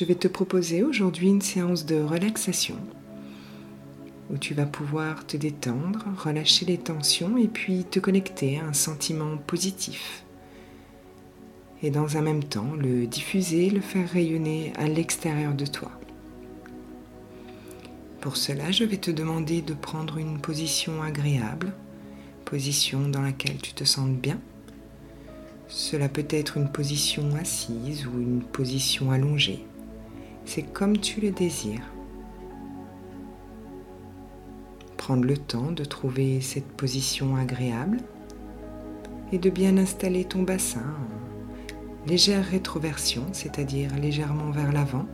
je vais te proposer aujourd'hui une séance de relaxation où tu vas pouvoir te détendre, relâcher les tensions et puis te connecter à un sentiment positif. Et dans un même temps, le diffuser, le faire rayonner à l'extérieur de toi. Pour cela, je vais te demander de prendre une position agréable, position dans laquelle tu te sens bien. Cela peut être une position assise ou une position allongée. C'est comme tu le désires. Prendre le temps de trouver cette position agréable et de bien installer ton bassin en légère rétroversion, c'est-à-dire légèrement vers l'avant,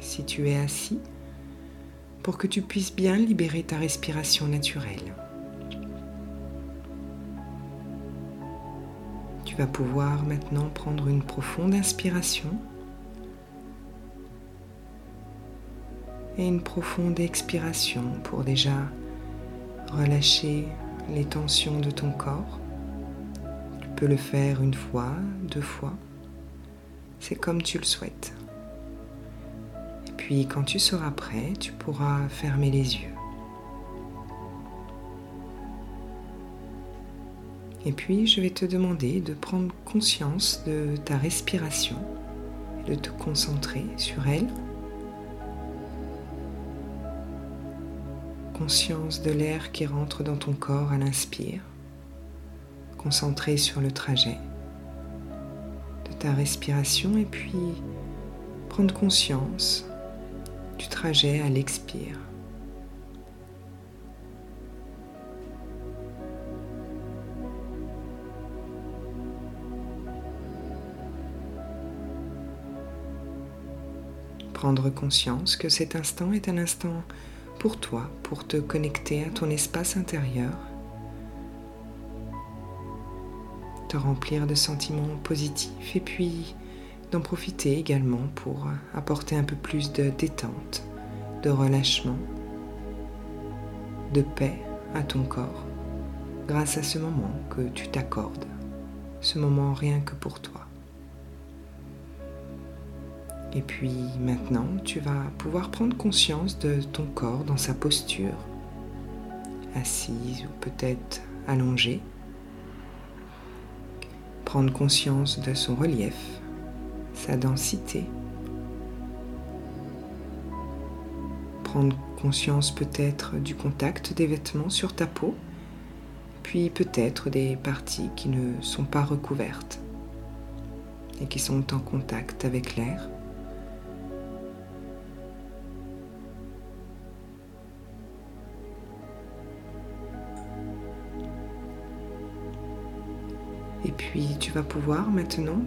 si tu es assis, pour que tu puisses bien libérer ta respiration naturelle. Tu vas pouvoir maintenant prendre une profonde inspiration et une profonde expiration pour déjà relâcher les tensions de ton corps. Tu peux le faire une fois, deux fois. C'est comme tu le souhaites. Et puis quand tu seras prêt, tu pourras fermer les yeux. Et puis je vais te demander de prendre conscience de ta respiration et de te concentrer sur elle conscience de l'air qui rentre dans ton corps à l'inspire, concentré sur le trajet de ta respiration et puis prendre conscience du trajet à l'expire. Prendre conscience que cet instant est un instant pour toi, pour te connecter à ton espace intérieur, te remplir de sentiments positifs et puis d'en profiter également pour apporter un peu plus de détente, de relâchement, de paix à ton corps grâce à ce moment que tu t'accordes, ce moment rien que pour toi. Et puis maintenant, tu vas pouvoir prendre conscience de ton corps dans sa posture, assise ou peut-être allongée. Prendre conscience de son relief, sa densité. Prendre conscience peut-être du contact des vêtements sur ta peau, puis peut-être des parties qui ne sont pas recouvertes et qui sont en contact avec l'air. Et puis tu vas pouvoir maintenant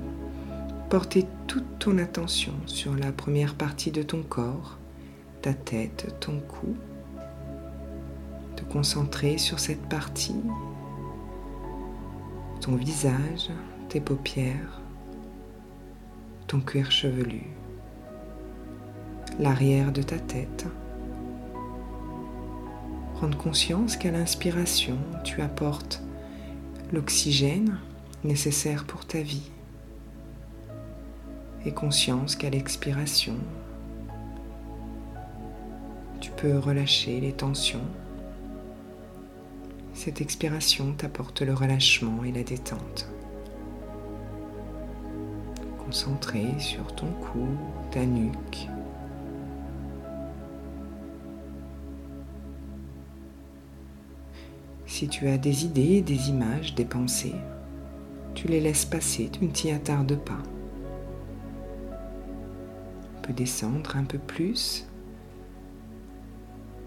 porter toute ton attention sur la première partie de ton corps, ta tête, ton cou. Te concentrer sur cette partie, ton visage, tes paupières, ton cuir chevelu, l'arrière de ta tête. Prendre conscience qu'à l'inspiration, tu apportes l'oxygène nécessaire pour ta vie et conscience qu'à l'expiration, tu peux relâcher les tensions. Cette expiration t'apporte le relâchement et la détente. Concentré sur ton cou, ta nuque. Si tu as des idées, des images, des pensées, tu les laisses passer, tu ne t'y attardes pas. Tu peux descendre un peu plus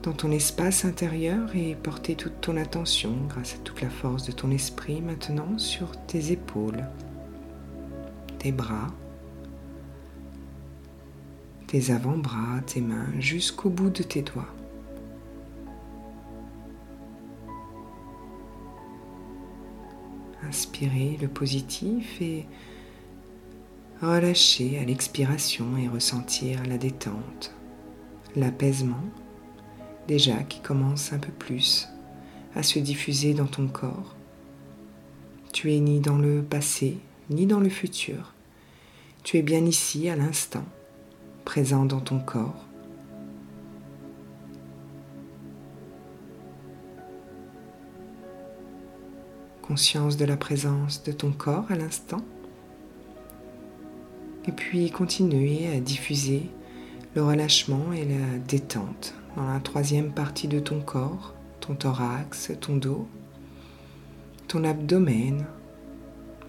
dans ton espace intérieur et porter toute ton attention grâce à toute la force de ton esprit maintenant sur tes épaules, tes bras, tes avant-bras, tes mains jusqu'au bout de tes doigts. Inspirer le positif et relâcher à l'expiration et ressentir la détente, l'apaisement déjà qui commence un peu plus à se diffuser dans ton corps. Tu es ni dans le passé ni dans le futur. Tu es bien ici à l'instant, présent dans ton corps. Conscience de la présence de ton corps à l'instant. Et puis continuer à diffuser le relâchement et la détente dans la troisième partie de ton corps, ton thorax, ton dos, ton abdomen,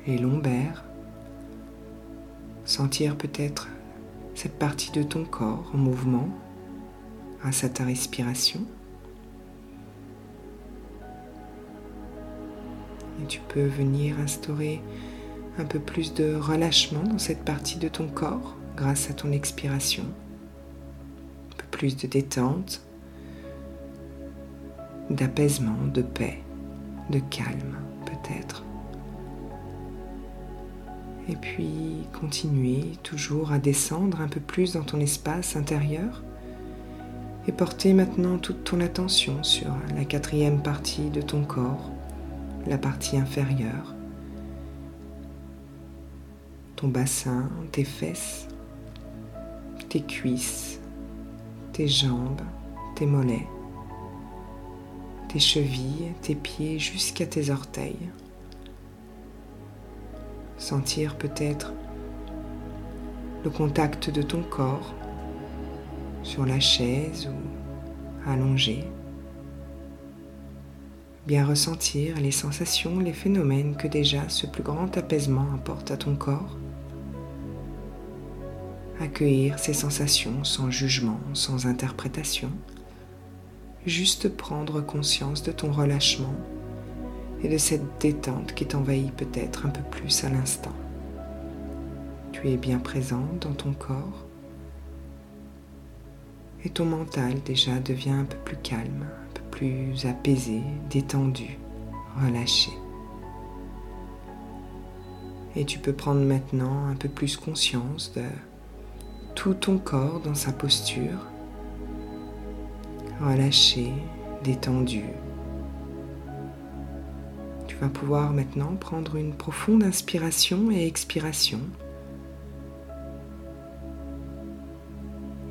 les lombaires. Sentir peut-être cette partie de ton corps en mouvement grâce à ta respiration. Tu peux venir instaurer un peu plus de relâchement dans cette partie de ton corps grâce à ton expiration. Un peu plus de détente, d'apaisement, de paix, de calme peut-être. Et puis continuer toujours à descendre un peu plus dans ton espace intérieur et porter maintenant toute ton attention sur la quatrième partie de ton corps, la partie inférieure, ton bassin, tes fesses, tes cuisses, tes jambes, tes mollets, tes chevilles, tes pieds jusqu'à tes orteils. Sentir peut-être le contact de ton corps sur la chaise ou allongé. Bien ressentir les sensations, les phénomènes que déjà ce plus grand apaisement apporte à ton corps. Accueillir ces sensations sans jugement, sans interprétation juste prendre conscience de ton relâchement et de cette détente qui t'envahit peut-être un peu plus à l'instant. Tu es bien présent dans ton corps et ton mental déjà devient un peu plus calme, apaisé, détendu, relâché. Et tu peux prendre maintenant un peu plus conscience de tout ton corps dans sa posture relâché, détendu. Tu vas pouvoir maintenant prendre une profonde inspiration et expiration.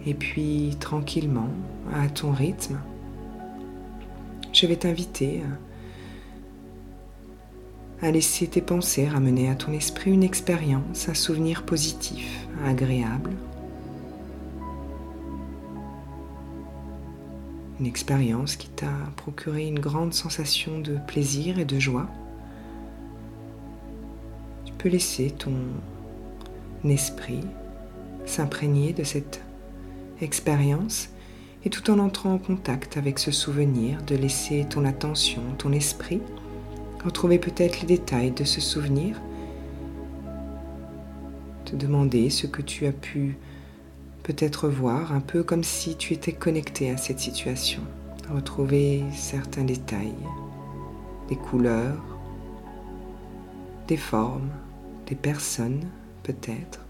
Et puis tranquillement, à ton rythme, je vais t'inviter à laisser tes pensées ramener à ton esprit une expérience, un souvenir positif, agréable, une expérience qui t'a procuré une grande sensation de plaisir et de joie. Tu peux laisser ton esprit s'imprégner de cette expérience et tout en entrant en contact avec ce souvenir, de laisser ton attention, ton esprit retrouver peut-être les détails de ce souvenir, te demander ce que tu as pu peut-être voir un peu comme si tu étais connecté à cette situation, retrouver certains détails, des couleurs, des formes, des personnes peut-être,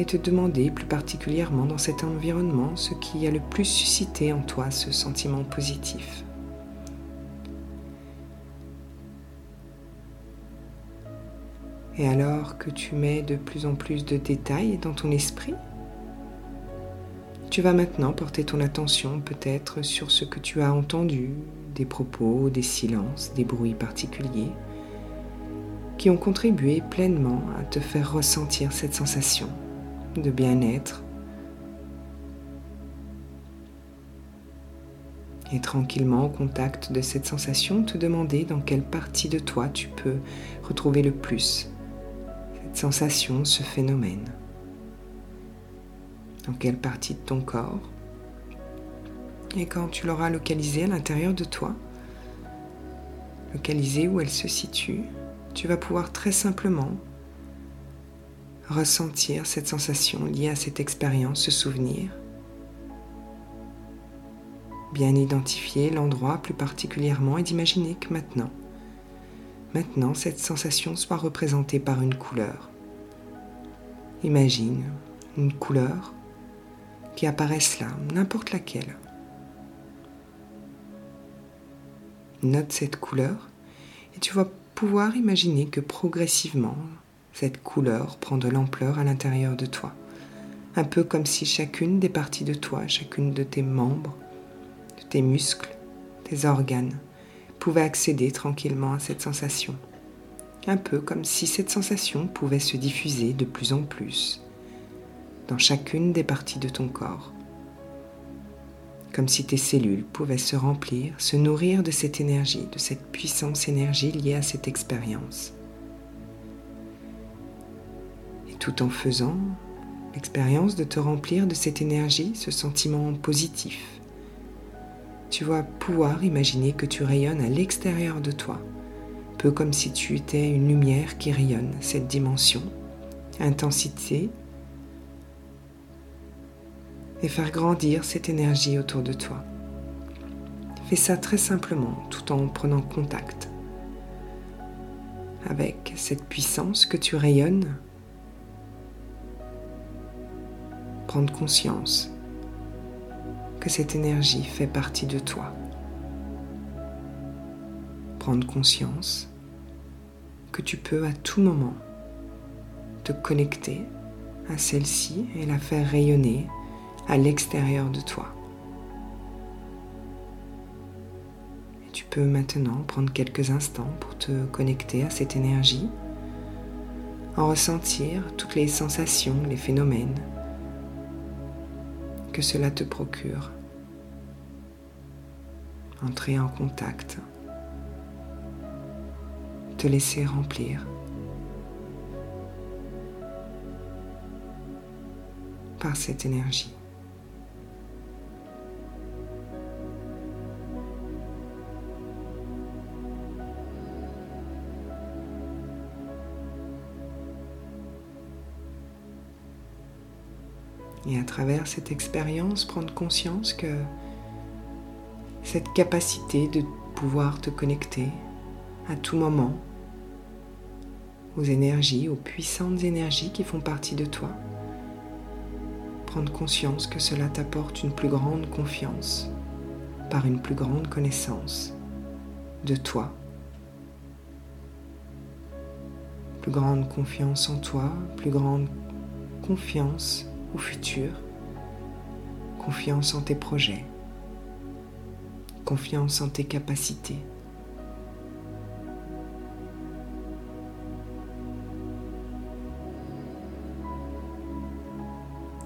et te demander plus particulièrement dans cet environnement ce qui a le plus suscité en toi ce sentiment positif. Et alors que tu mets de plus en plus de détails dans ton esprit, tu vas maintenant porter ton attention peut-être sur ce que tu as entendu, des propos, des silences, des bruits particuliers, qui ont contribué pleinement à te faire ressentir cette sensation de bien-être. Et tranquillement au contact de cette sensation, te demander dans quelle partie de toi tu peux retrouver le plus sensation, ce phénomène Dans quelle partie de ton corps Et quand tu l'auras localisé à l'intérieur de toi, localisé où elle se situe, tu vas pouvoir très simplement ressentir cette sensation liée à cette expérience, ce souvenir. Bien identifier l'endroit plus particulièrement et d'imaginer que maintenant, Maintenant, cette sensation soit représentée par une couleur. Imagine une couleur qui apparaisse là, n'importe laquelle. Note cette couleur et tu vas pouvoir imaginer que progressivement, cette couleur prend de l'ampleur à l'intérieur de toi. Un peu comme si chacune des parties de toi, chacune de tes membres, de tes muscles, tes organes, pouvait accéder tranquillement à cette sensation. Un peu comme si cette sensation pouvait se diffuser de plus en plus dans chacune des parties de ton corps. Comme si tes cellules pouvaient se remplir, se nourrir de cette énergie, de cette puissance énergie liée à cette expérience. Tout en faisant l'expérience de te remplir de cette énergie, ce sentiment positif, tu vas pouvoir imaginer que tu rayonnes à l'extérieur de toi, peu comme si tu étais une lumière qui rayonne cette dimension, intensité, et faire grandir cette énergie autour de toi. Fais ça très simplement tout en prenant contact avec cette puissance que tu rayonnes. Prendre conscience que cette énergie fait partie de toi. Prendre conscience que tu peux à tout moment te connecter à celle-ci et la faire rayonner à l'extérieur de toi. Tu peux maintenant prendre quelques instants pour te connecter à cette énergie, en ressentir toutes les sensations, les phénomènes cela te procure. Entrer en contact, te laisser remplir par cette énergie. Et à travers cette expérience, prendre conscience que cette capacité de pouvoir te connecter à tout moment aux énergies, aux puissantes énergies qui font partie de toi. Prendre conscience que cela t'apporte une plus grande confiance par une plus grande connaissance de toi. Plus grande confiance en toi, plus grande confiance au futur, confiance en tes projets, confiance en tes capacités.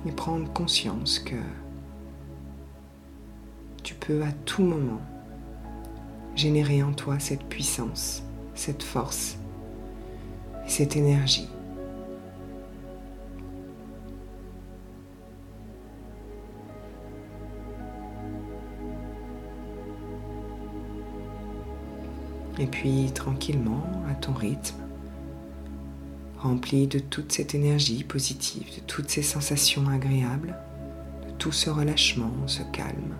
Et prendre conscience que tu peux à tout moment générer en toi cette puissance, cette force et cette énergie Et puis tranquillement, à ton rythme, rempli de toute cette énergie positive, de toutes ces sensations agréables, de tout ce relâchement, ce calme,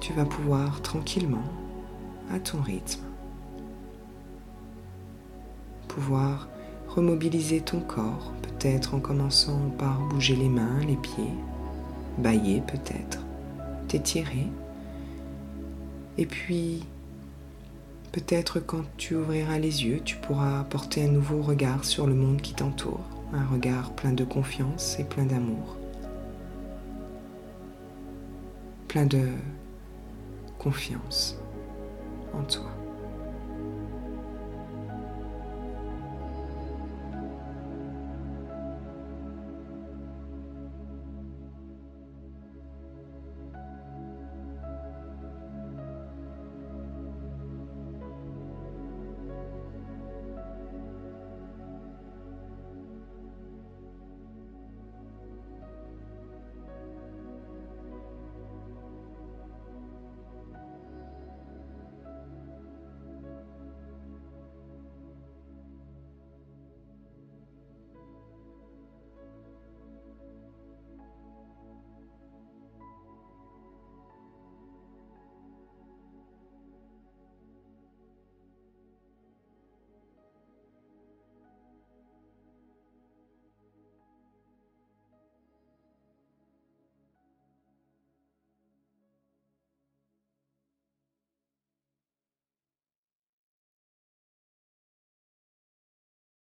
tu vas pouvoir tranquillement, à ton rythme, pouvoir remobiliser ton corps, peut-être en commençant par bouger les mains, les pieds, bailler peut-être, t'étirer, et puis Peut-être quand tu ouvriras les yeux, tu pourras porter un nouveau regard sur le monde qui t'entoure, un regard plein de confiance et plein d'amour. Plein de confiance en toi.